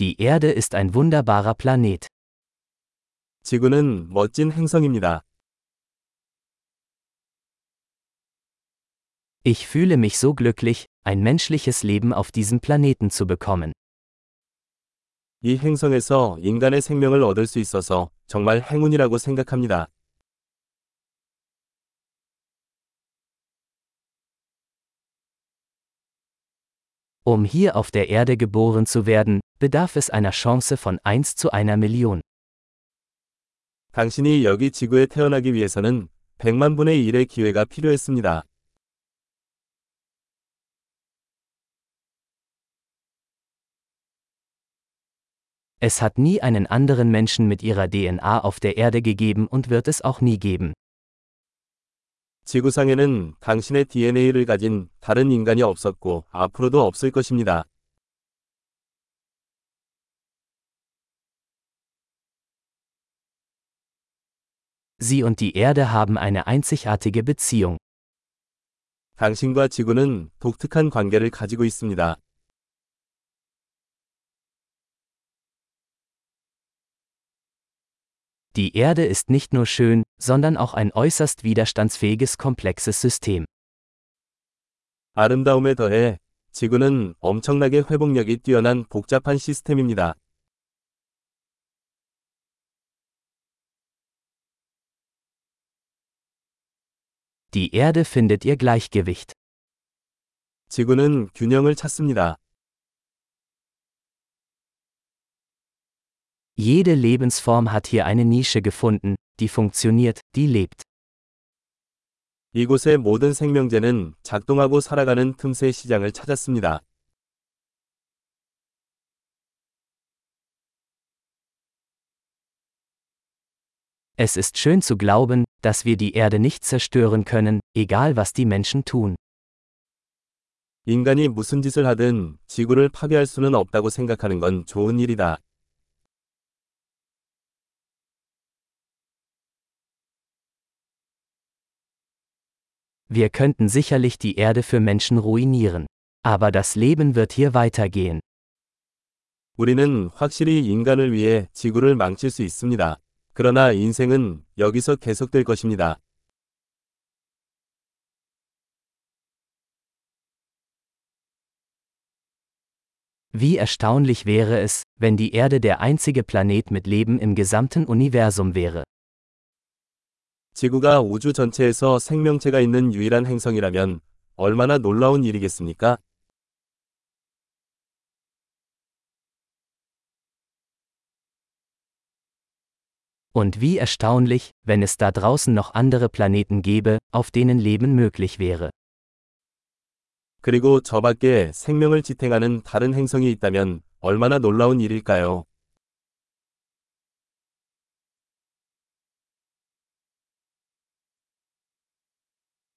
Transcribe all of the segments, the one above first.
Die Erde ist ein wunderbarer Planet. 지구는 멋진 행성입니다. Ich fühle mich so glücklich, ein menschliches Leben auf diesem Planeten zu bekommen. 이 행성에서 인간의 생명을 얻을 수 있어서 정말 행운이라고 생각합니다. Um hier auf der Erde geboren zu werden, bedarf es einer Chance von 1 zu einer Million. 당신이 여기 지구에 태어나기 위해서는 100만 분의 1의 기회가 필요했습니다. Es hat nie einen anderen Menschen mit ihrer DNA auf der Erde gegeben und wird es auch nie geben. 지구상에는 당신의 DNA를 가진 다른 인간이 없었고 앞으로도 없을 것입니다. Sie und die Erde haben eine einzigartige Beziehung. 당신과 지구는 독특한 관계를 가지고 있습니다. Die Erde ist nicht nur schön, sondern auch ein äußerst widerstandsfähiges komplexes System. 아름다움에 더해 지구는 엄청나게 회복력이 뛰어난 복잡한 시스템입니다. Die Erde findet ihr Gleichgewicht. 지구는 균형을 찾습니다. Jede Lebensform hat hier eine Nische gefunden, die funktioniert, die lebt. 이곳의 모든 생명체는 작동하고 살아가는 틈새 시장을 찾았습니다. Es ist schön zu glauben, dass wir die Erde nicht zerstören können, egal was die Menschen tun. 인간이 무슨 짓을 하든 지구를 파괴할 수는 없다고 생각하는 건 좋은 일이다. Wir könnten sicherlich die Erde für Menschen ruinieren. Aber das Leben wird hier weitergehen. 우리는 확실히 인간을 위해 지구를 망칠 수 있습니다. 그러나 인생은 여기서 계속될 것입니다. Wie erstaunlich wäre es, wenn die Erde der einzige Planet mit Leben im gesamten Universum wäre. 지구가 우주 전체에서 생명체가 있는 유일한 행성이라면 얼마나 놀라운 일이겠습니까? Und wie erstaunlich, wenn es da draußen noch andere Planeten gäbe, auf denen Leben möglich wäre. 그리고 저 밖에 생명을 지탱하는 다른 행성이 있다면 얼마나 놀라운 일일까요?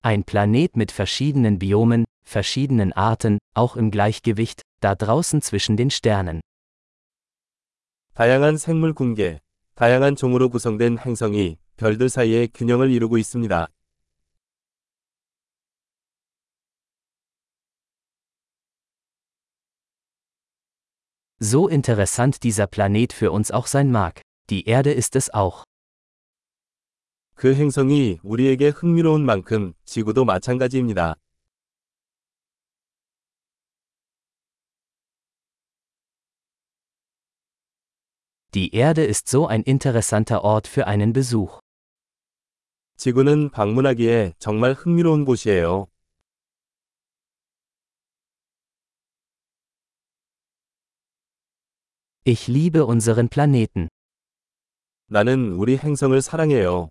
Ein Planet mit verschiedenen Biomen, verschiedenen Arten, auch im Gleichgewicht, da draußen zwischen den Sternen. 다양한 생물 군계, 다양한 종으로 구성된 행성이 별들 사이에 균형을 이루고 있습니다. So interessant dieser Planet für uns auch sein mag, die Erde ist es auch. 그 행성이 우리에게 흥미로운 만큼 지구도 마찬가지입니다. Die Erde ist so ein interessanter Ort für einen Besuch. 지구는 방문하기에 정말 흥미로운 곳이에요. Ich liebe unseren Planeten. 나는 우리 행성을 사랑해요.